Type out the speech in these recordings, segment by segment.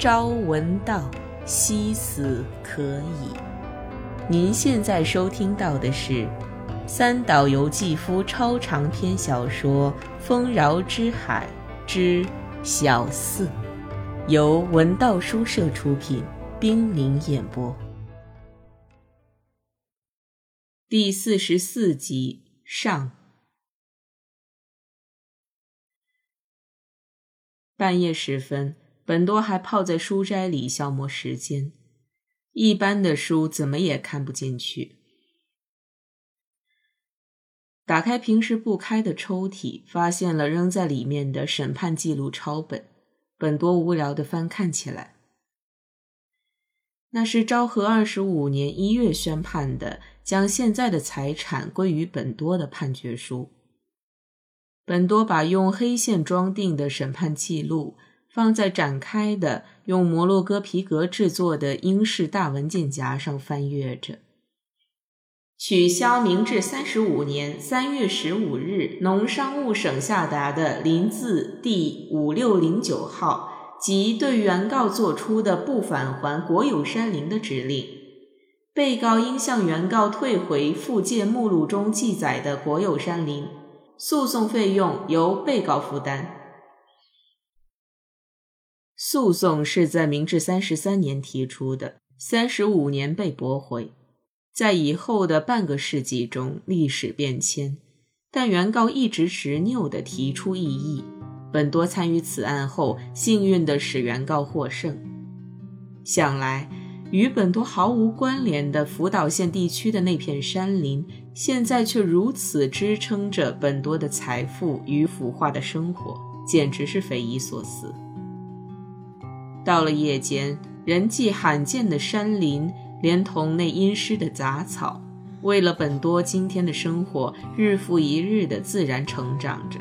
朝闻道，夕死可矣。您现在收听到的是三岛由纪夫超长篇小说《丰饶之海之小四》，由文道书社出品，冰凌演播，第四十四集上。半夜时分。本多还泡在书斋里消磨时间，一般的书怎么也看不进去。打开平时不开的抽屉，发现了扔在里面的审判记录抄本。本多无聊的翻看起来，那是昭和二十五年一月宣判的，将现在的财产归于本多的判决书。本多把用黑线装订的审判记录。放在展开的用摩洛哥皮革制作的英式大文件夹上翻阅着。取消明治三十五年三月十五日农商务省下达的临字第五六零九号及对原告作出的不返还国有山林的指令。被告应向原告退回附件目录中记载的国有山林，诉讼费用由被告负担。诉讼是在明治三十三年提出的，三十五年被驳回。在以后的半个世纪中，历史变迁，但原告一直执拗地提出异议。本多参与此案后，幸运地使原告获胜。想来，与本多毫无关联的福岛县地区的那片山林，现在却如此支撑着本多的财富与腐化的生活，简直是匪夷所思。到了夜间，人迹罕见的山林，连同那阴湿的杂草，为了本多今天的生活，日复一日的自然成长着。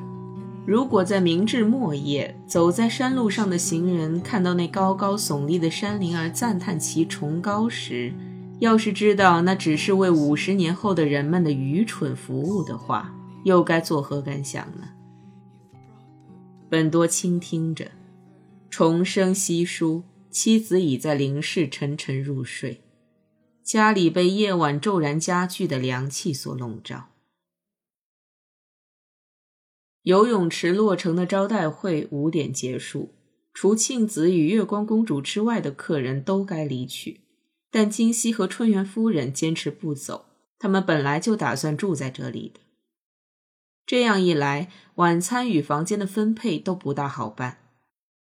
如果在明治末叶，走在山路上的行人看到那高高耸立的山林而赞叹其崇高时，要是知道那只是为五十年后的人们的愚蠢服务的话，又该作何感想呢？本多倾听着。重生稀疏，妻子已在灵室沉沉入睡，家里被夜晚骤然加剧的凉气所笼罩。游泳池落成的招待会五点结束，除庆子与月光公主之外的客人都该离去，但金熙和春元夫人坚持不走，他们本来就打算住在这里的。这样一来，晚餐与房间的分配都不大好办。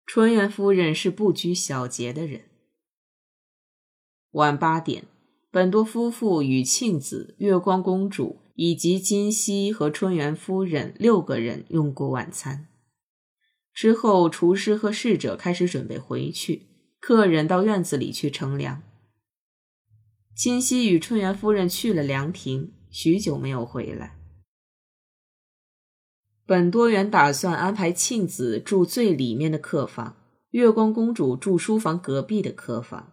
春元夫人是不拘小节的人。晚八点，本多夫妇与庆子、月光公主以及金熙和春元夫人六个人用过晚餐。之后，厨师和侍者开始准备回去，客人到院子里去乘凉。金熙与春元夫人去了凉亭，许久没有回来。本多原打算安排庆子住最里面的客房，月光公主住书房隔壁的客房。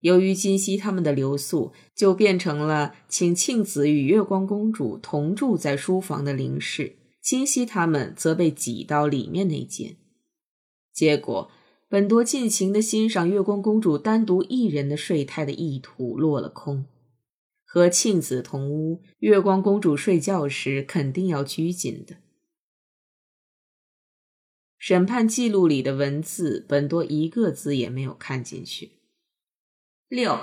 由于金熙他们的留宿，就变成了请庆子与月光公主同住在书房的灵室，金熙他们则被挤到里面那间。结果，本多尽情地欣赏月光公主单独一人的睡态的意图落了空。和庆子同屋，月光公主睡觉时肯定要拘谨的。审判记录里的文字，本多一个字也没有看进去。六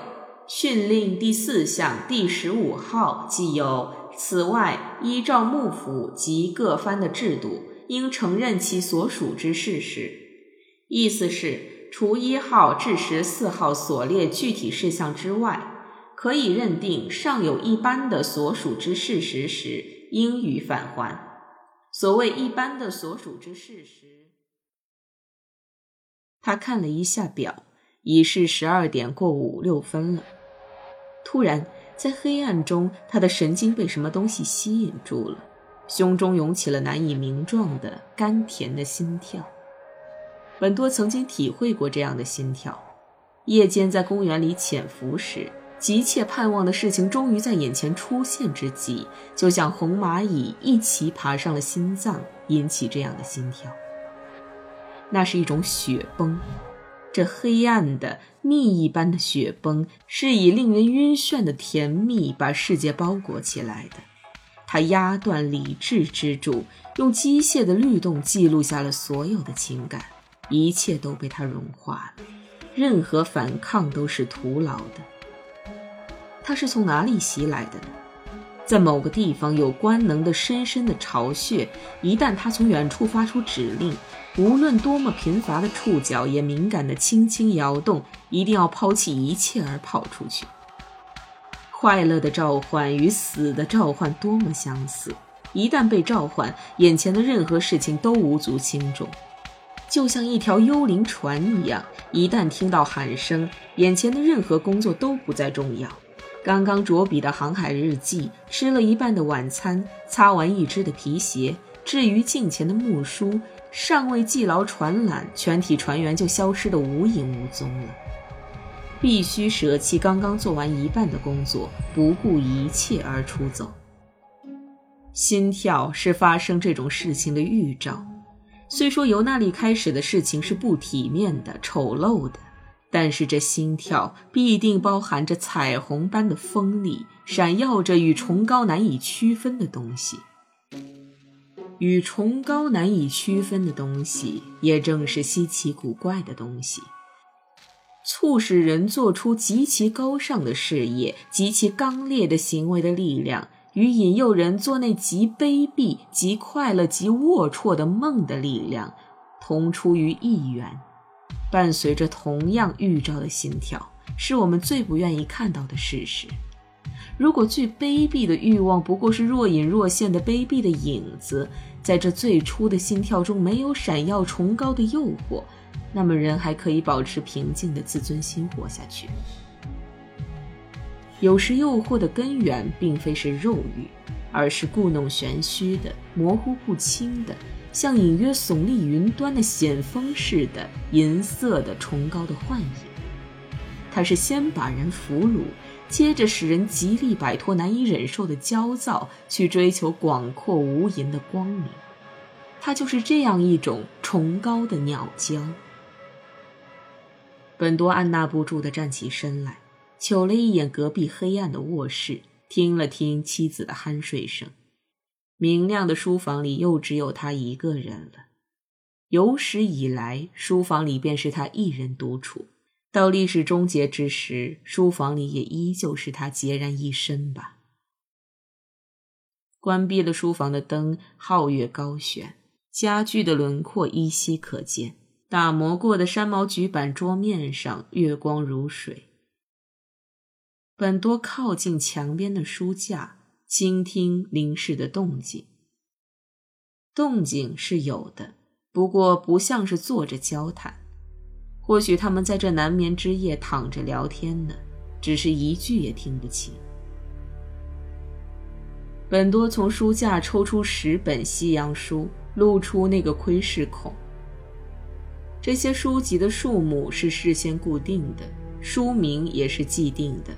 训令第四项第十五号既有：此外，依照幕府及各藩的制度，应承认其所属之事实。意思是，除一号至十四号所列具体事项之外，可以认定尚有一般的所属之事实时，应予返还。所谓一般的所属之事实。他看了一下表，已是十二点过五六分了。突然，在黑暗中，他的神经被什么东西吸引住了，胸中涌起了难以名状的甘甜的心跳。本多曾经体会过这样的心跳：夜间在公园里潜伏时，急切盼望的事情终于在眼前出现之际，就像红蚂蚁一起爬上了心脏，引起这样的心跳。那是一种雪崩，这黑暗的蜜一般的雪崩，是以令人晕眩的甜蜜把世界包裹起来的。它压断理智之柱，用机械的律动记录下了所有的情感，一切都被它融化了，任何反抗都是徒劳的。它是从哪里袭来的呢？在某个地方有官能的深深的巢穴，一旦它从远处发出指令。无论多么贫乏的触角，也敏感地轻轻摇动，一定要抛弃一切而跑出去。快乐的召唤与死的召唤多么相似！一旦被召唤，眼前的任何事情都无足轻重，就像一条幽灵船一样。一旦听到喊声，眼前的任何工作都不再重要。刚刚着笔的航海日记，吃了一半的晚餐，擦完一只的皮鞋，至于镜前的木梳。尚未系牢船缆，全体船员就消失得无影无踪了。必须舍弃刚刚做完一半的工作，不顾一切而出走。心跳是发生这种事情的预兆。虽说由那里开始的事情是不体面的、丑陋的，但是这心跳必定包含着彩虹般的锋利，闪耀着与崇高难以区分的东西。与崇高难以区分的东西，也正是稀奇古怪的东西。促使人做出极其高尚的事业、极其刚烈的行为的力量，与引诱人做那极卑鄙、极快乐、极龌龊的梦的力量，同出于一源，伴随着同样预兆的心跳，是我们最不愿意看到的事实。如果最卑鄙的欲望不过是若隐若现的卑鄙的影子，在这最初的心跳中没有闪耀崇高的诱惑，那么人还可以保持平静的自尊心活下去。有时诱惑的根源并非是肉欲，而是故弄玄虚的、模糊不清的、像隐约耸立云端的险峰似的银色的崇高的幻影。它是先把人俘虏。接着使人极力摆脱难以忍受的焦躁，去追求广阔无垠的光明。它就是这样一种崇高的鸟叫。本多按捺不住地站起身来，瞅了一眼隔壁黑暗的卧室，听了听妻子的酣睡声。明亮的书房里又只有他一个人了。有史以来，书房里便是他一人独处。到历史终结之时，书房里也依旧是他孑然一身吧。关闭了书房的灯，皓月高悬，家具的轮廓依稀可见。打磨过的山毛榉板桌面上，月光如水。本多靠近墙边的书架，倾听临室的动静。动静是有的，不过不像是坐着交谈。或许他们在这难眠之夜躺着聊天呢，只是一句也听不清。本多从书架抽出十本西洋书，露出那个窥视孔。这些书籍的数目是事先固定的，书名也是既定的，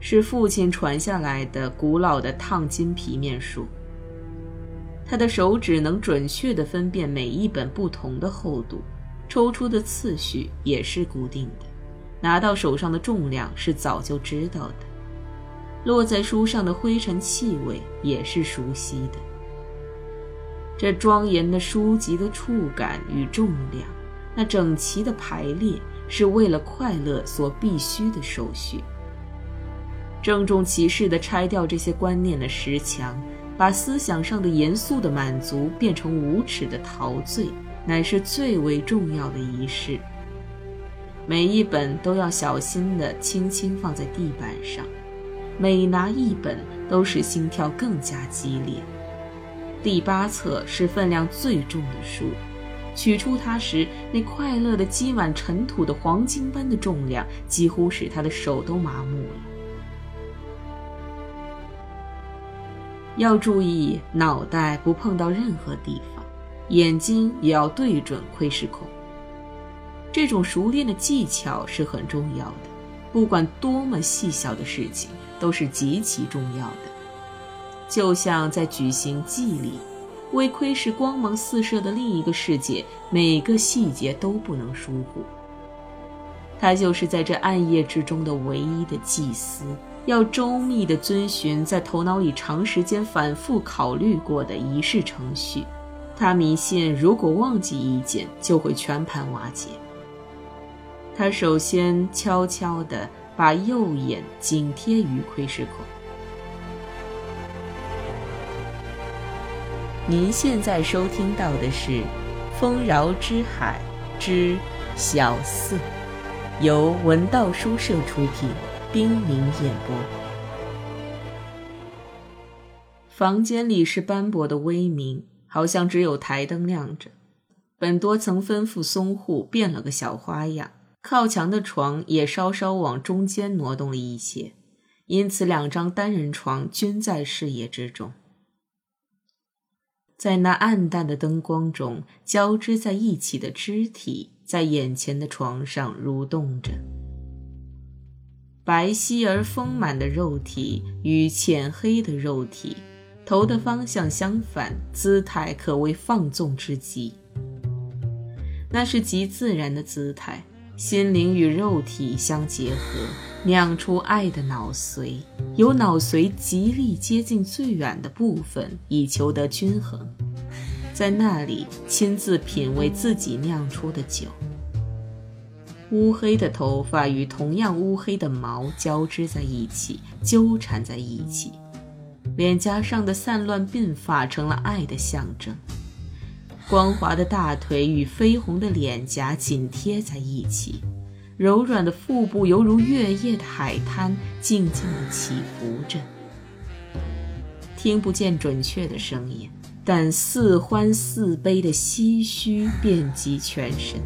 是父亲传下来的古老的烫金皮面书。他的手指能准确地分辨每一本不同的厚度。抽出的次序也是固定的，拿到手上的重量是早就知道的，落在书上的灰尘气味也是熟悉的。这庄严的书籍的触感与重量，那整齐的排列，是为了快乐所必须的手续。郑重其事地拆掉这些观念的石墙，把思想上的严肃的满足变成无耻的陶醉。乃是最为重要的仪式。每一本都要小心地轻轻放在地板上，每拿一本都使心跳更加激烈。第八册是分量最重的书，取出它时，那快乐的积满尘土的黄金般的重量，几乎使他的手都麻木了。要注意脑袋不碰到任何地方。眼睛也要对准窥视孔。这种熟练的技巧是很重要的，不管多么细小的事情，都是极其重要的。就像在举行祭礼，为窥视光芒四射的另一个世界，每个细节都不能疏忽。他就是在这暗夜之中的唯一的祭司，要周密地遵循在头脑里长时间反复考虑过的仪式程序。他迷信，如果忘记一件，就会全盘瓦解。他首先悄悄地把右眼紧贴于窥视孔。您现在收听到的是《丰饶之海之小四》。由文道书社出品，冰凌演播。房间里是斑驳的微明，好像只有台灯亮着。本多曾吩咐松户变了个小花样，靠墙的床也稍稍往中间挪动了一些，因此两张单人床均在视野之中。在那暗淡的灯光中，交织在一起的肢体。在眼前的床上蠕动着，白皙而丰满的肉体与浅黑的肉体，头的方向相反，姿态可谓放纵之极。那是极自然的姿态，心灵与肉体相结合，酿出爱的脑髓，由脑髓极力接近最远的部分，以求得均衡。在那里亲自品味自己酿出的酒。乌黑的头发与同样乌黑的毛交织在一起，纠缠在一起。脸颊上的散乱鬓发成了爱的象征。光滑的大腿与绯红的脸颊紧贴在一起，柔软的腹部犹如月夜的海滩，静静地起伏着。听不见准确的声音。但似欢似悲的唏嘘遍及全身，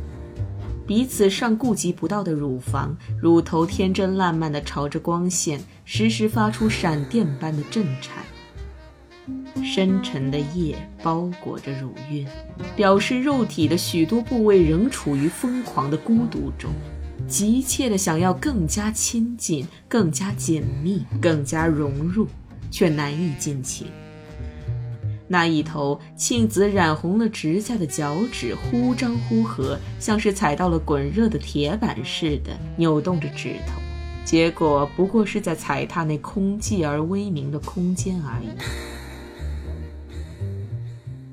彼此尚顾及不到的乳房，乳头天真烂漫地朝着光线，时时发出闪电般的震颤。深沉的夜包裹着乳晕，表示肉体的许多部位仍处于疯狂的孤独中，急切地想要更加亲近、更加紧密、更加融入，却难以尽情。那一头庆子染红了指甲的脚趾忽张忽合，像是踩到了滚热的铁板似的扭动着指头，结果不过是在踩踏那空寂而微明的空间而已。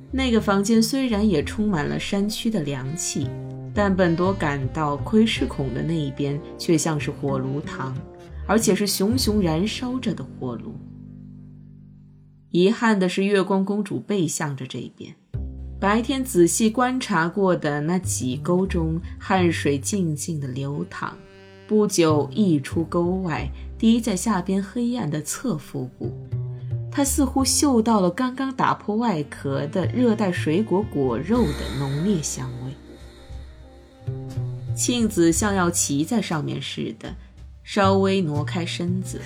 那个房间虽然也充满了山区的凉气，但本多感到窥视孔的那一边却像是火炉膛，而且是熊熊燃烧着的火炉。遗憾的是，月光公主背向着这边。白天仔细观察过的那几沟中，汗水静静的流淌，不久溢出沟外，滴在下边黑暗的侧腹部。她似乎嗅到了刚刚打破外壳的热带水果果肉的浓烈香味。庆子像要骑在上面似的，稍微挪开身子。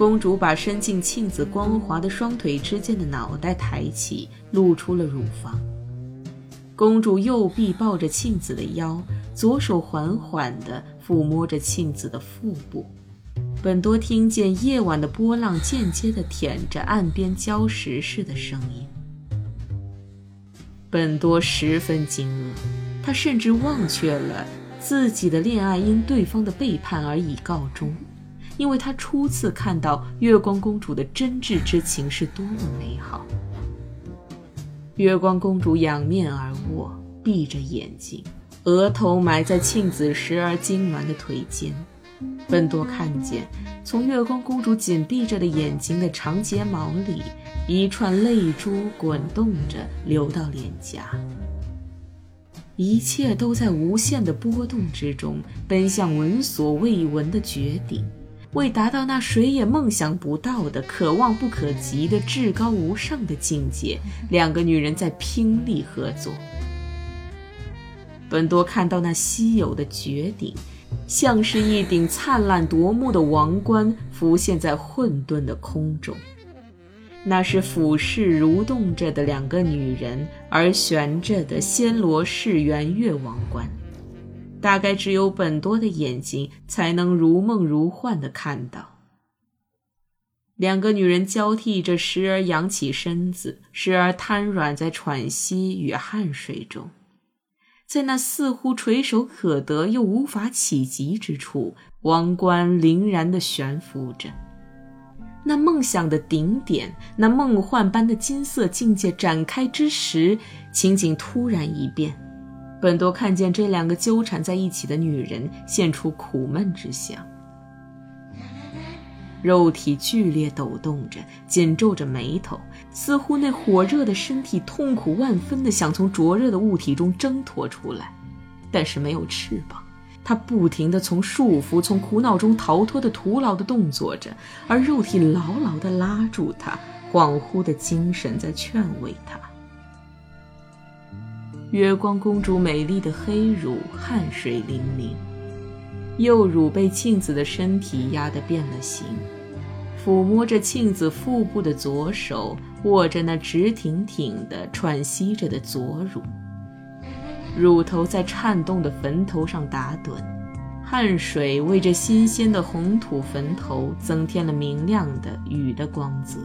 公主把伸进庆子光滑的双腿之间的脑袋抬起，露出了乳房。公主右臂抱着庆子的腰，左手缓缓地抚摸着庆子的腹部。本多听见夜晚的波浪间接地舔着岸边礁石似的声音。本多十分惊愕，他甚至忘却了自己的恋爱因对方的背叛而已告终。因为他初次看到月光公主的真挚之情是多么美好。月光公主仰面而卧，闭着眼睛，额头埋在庆子时而痉挛的腿间。本多看见，从月光公主紧闭着的眼睛的长睫毛里，一串泪珠滚动着流到脸颊。一切都在无限的波动之中，奔向闻所未闻的绝顶。为达到那谁也梦想不到的、可望不可及的至高无上的境界，两个女人在拼力合作。本多看到那稀有的绝顶，像是一顶灿烂夺目的王冠，浮现在混沌的空中。那是俯视蠕动着的两个女人而悬着的暹罗式圆月王冠。大概只有本多的眼睛才能如梦如幻的看到，两个女人交替着，时而扬起身子，时而瘫软在喘息与汗水中。在那似乎垂手可得又无法企及之处，王冠凛然的悬浮着。那梦想的顶点，那梦幻般的金色境界展开之时，情景突然一变。本多看见这两个纠缠在一起的女人，现出苦闷之相。肉体剧烈抖动着，紧皱着眉头，似乎那火热的身体痛苦万分的想从灼热的物体中挣脱出来，但是没有翅膀。他不停地从束缚、从苦恼中逃脱的徒劳的动作着，而肉体牢牢地拉住他，恍惚的精神在劝慰他。月光公主美丽的黑乳汗水淋淋，右乳被庆子的身体压得变了形，抚摸着庆子腹部的左手握着那直挺挺的喘息着的左乳。乳头在颤动的坟头上打盹，汗水为这新鲜的红土坟头增添了明亮的雨的光泽。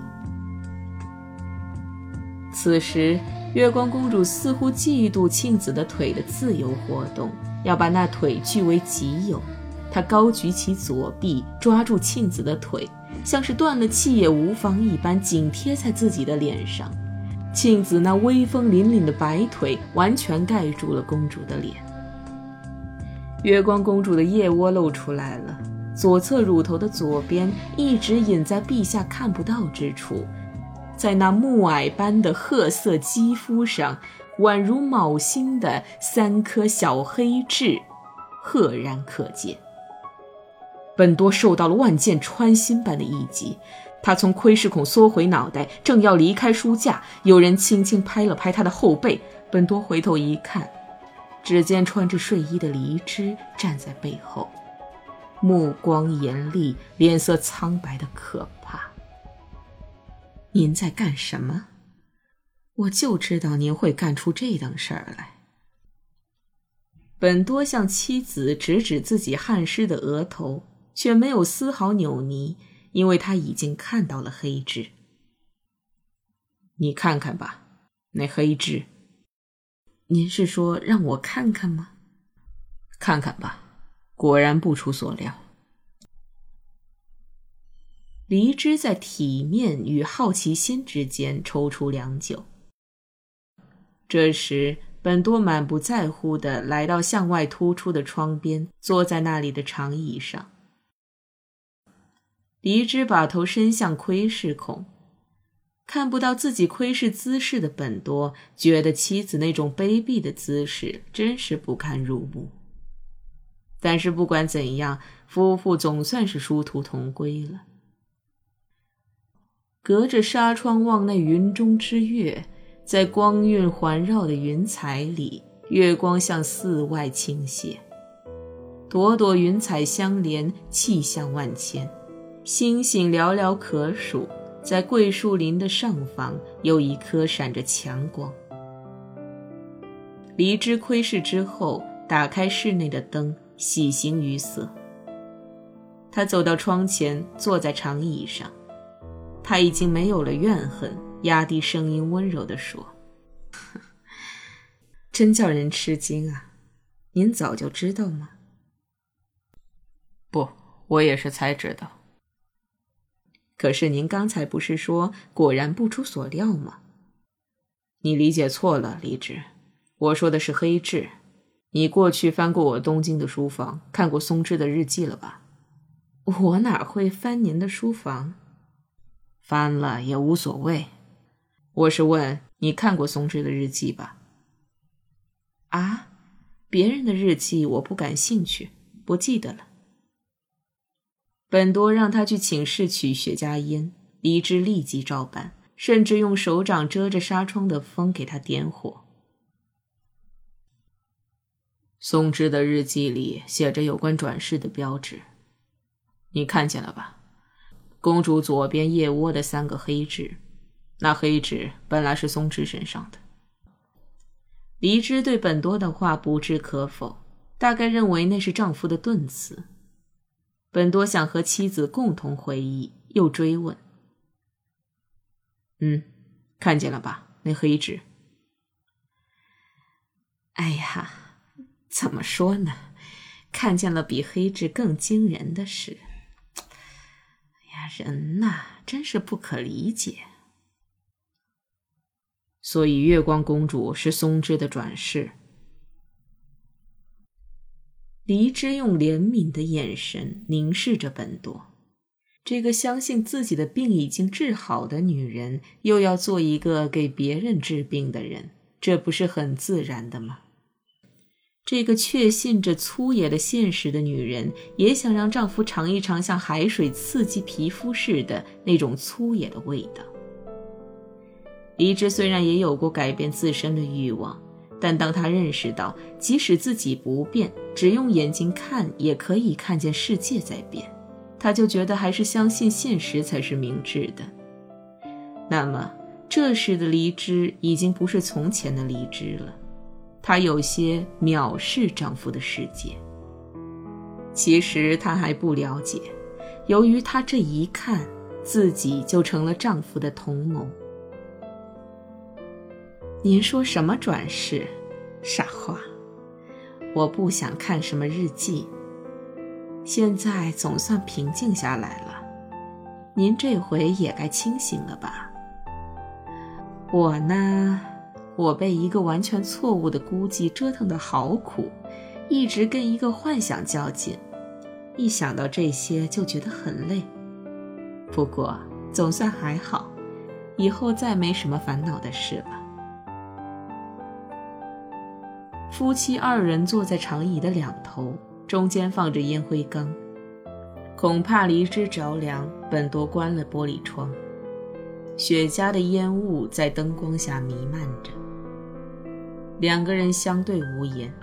此时，月光公主似乎嫉妒庆子的腿的自由活动，要把那腿据为己有。她高举起左臂，抓住庆子的腿，像是断了气也无妨一般，紧贴在自己的脸上。庆子那威风凛凛的白腿完全盖住了公主的脸。月光公主的腋窝露出来了，左侧乳头的左边一直隐在陛下看不到之处，在那木矮般的褐色肌肤上，宛如卯星的三颗小黑痣，赫然可见。本多受到了万箭穿心般的一击。他从窥视孔缩回脑袋，正要离开书架，有人轻轻拍了拍他的后背。本多回头一看，只见穿着睡衣的黎枝站在背后，目光严厉，脸色苍白的可怕。您在干什么？我就知道您会干出这等事儿来。本多向妻子指指自己汗湿的额头，却没有丝毫扭捏。因为他已经看到了黑痣，你看看吧，那黑痣。您是说让我看看吗？看看吧，果然不出所料。黎枝在体面与好奇心之间踌躇良久。这时，本多满不在乎的来到向外突出的窗边，坐在那里的长椅上。黎枝把头伸向窥视孔，看不到自己窥视姿势的本多，觉得妻子那种卑鄙的姿势真是不堪入目。但是不管怎样，夫妇总算是殊途同归了。隔着纱窗望那云中之月，在光晕环绕的云彩里，月光向寺外倾泻，朵朵云彩相连，气象万千。星星寥寥可数，在桂树林的上方有一颗闪着强光。离枝窥视之后，打开室内的灯，喜形于色。他走到窗前，坐在长椅上。他已经没有了怨恨，压低声音，温柔地说：“ 真叫人吃惊啊！您早就知道吗？”“不，我也是才知道。”可是您刚才不是说果然不出所料吗？你理解错了，李直，我说的是黑痣。你过去翻过我东京的书房，看过松枝的日记了吧？我哪会翻您的书房？翻了也无所谓。我是问你看过松枝的日记吧？啊，别人的日记我不感兴趣，不记得了。本多让他去寝室取雪茄烟，黎枝立即照办，甚至用手掌遮着纱窗的风给他点火。松枝的日记里写着有关转世的标志，你看见了吧？公主左边腋窝的三个黑痣，那黑痣本来是松枝身上的。黎枝对本多的话不置可否，大概认为那是丈夫的顿词。本多想和妻子共同回忆，又追问：“嗯，看见了吧？那黑痣。”哎呀，怎么说呢？看见了比黑痣更惊人的事。人呐，真是不可理解。所以，月光公主是松枝的转世。黎之用怜悯的眼神凝视着本多，这个相信自己的病已经治好的女人，又要做一个给别人治病的人，这不是很自然的吗？这个确信着粗野的现实的女人，也想让丈夫尝一尝像海水刺激皮肤似的那种粗野的味道。黎之虽然也有过改变自身的欲望。但当他认识到，即使自己不变，只用眼睛看也可以看见世界在变，他就觉得还是相信现实才是明智的。那么，这时的离枝已经不是从前的离枝了，她有些藐视丈夫的世界。其实她还不了解，由于她这一看，自己就成了丈夫的同谋。您说什么转世？傻话！我不想看什么日记。现在总算平静下来了，您这回也该清醒了吧？我呢，我被一个完全错误的估计折腾得好苦，一直跟一个幻想较劲，一想到这些就觉得很累。不过总算还好，以后再没什么烦恼的事了。夫妻二人坐在长椅的两头，中间放着烟灰缸，恐怕离枝着凉。本多关了玻璃窗，雪茄的烟雾在灯光下弥漫着。两个人相对无言，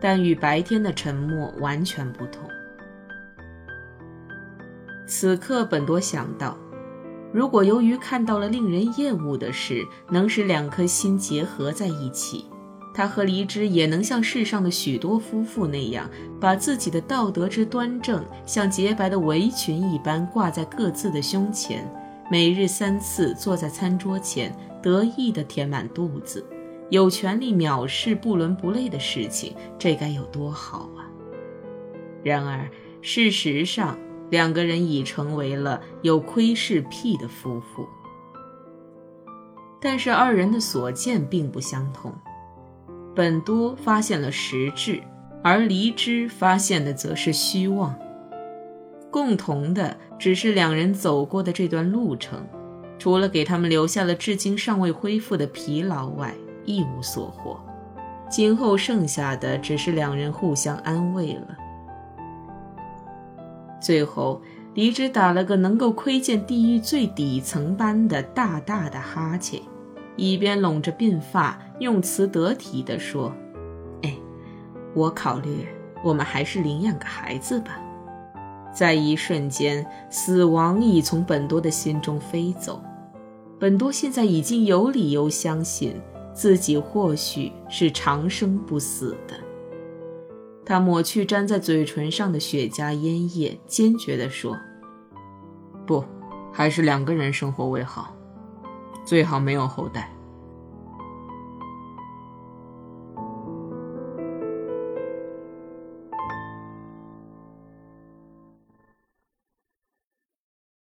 但与白天的沉默完全不同。此刻，本多想到，如果由于看到了令人厌恶的事，能使两颗心结合在一起。他和黎之也能像世上的许多夫妇那样，把自己的道德之端正，像洁白的围裙一般挂在各自的胸前，每日三次坐在餐桌前，得意地填满肚子，有权利藐视不伦不类的事情，这该有多好啊！然而，事实上，两个人已成为了有窥视癖的夫妇。但是，二人的所见并不相同。本多发现了实质，而离之发现的则是虚妄。共同的只是两人走过的这段路程，除了给他们留下了至今尚未恢复的疲劳外，一无所获。今后剩下的只是两人互相安慰了。最后，黎之打了个能够窥见地狱最底层般的大大的哈欠。一边拢着鬓发，用词得体地说：“哎，我考虑，我们还是领养个孩子吧。”在一瞬间，死亡已从本多的心中飞走。本多现在已经有理由相信自己或许是长生不死的。他抹去粘在嘴唇上的雪茄烟叶，坚决地说：“不，还是两个人生活为好。”最好没有后代。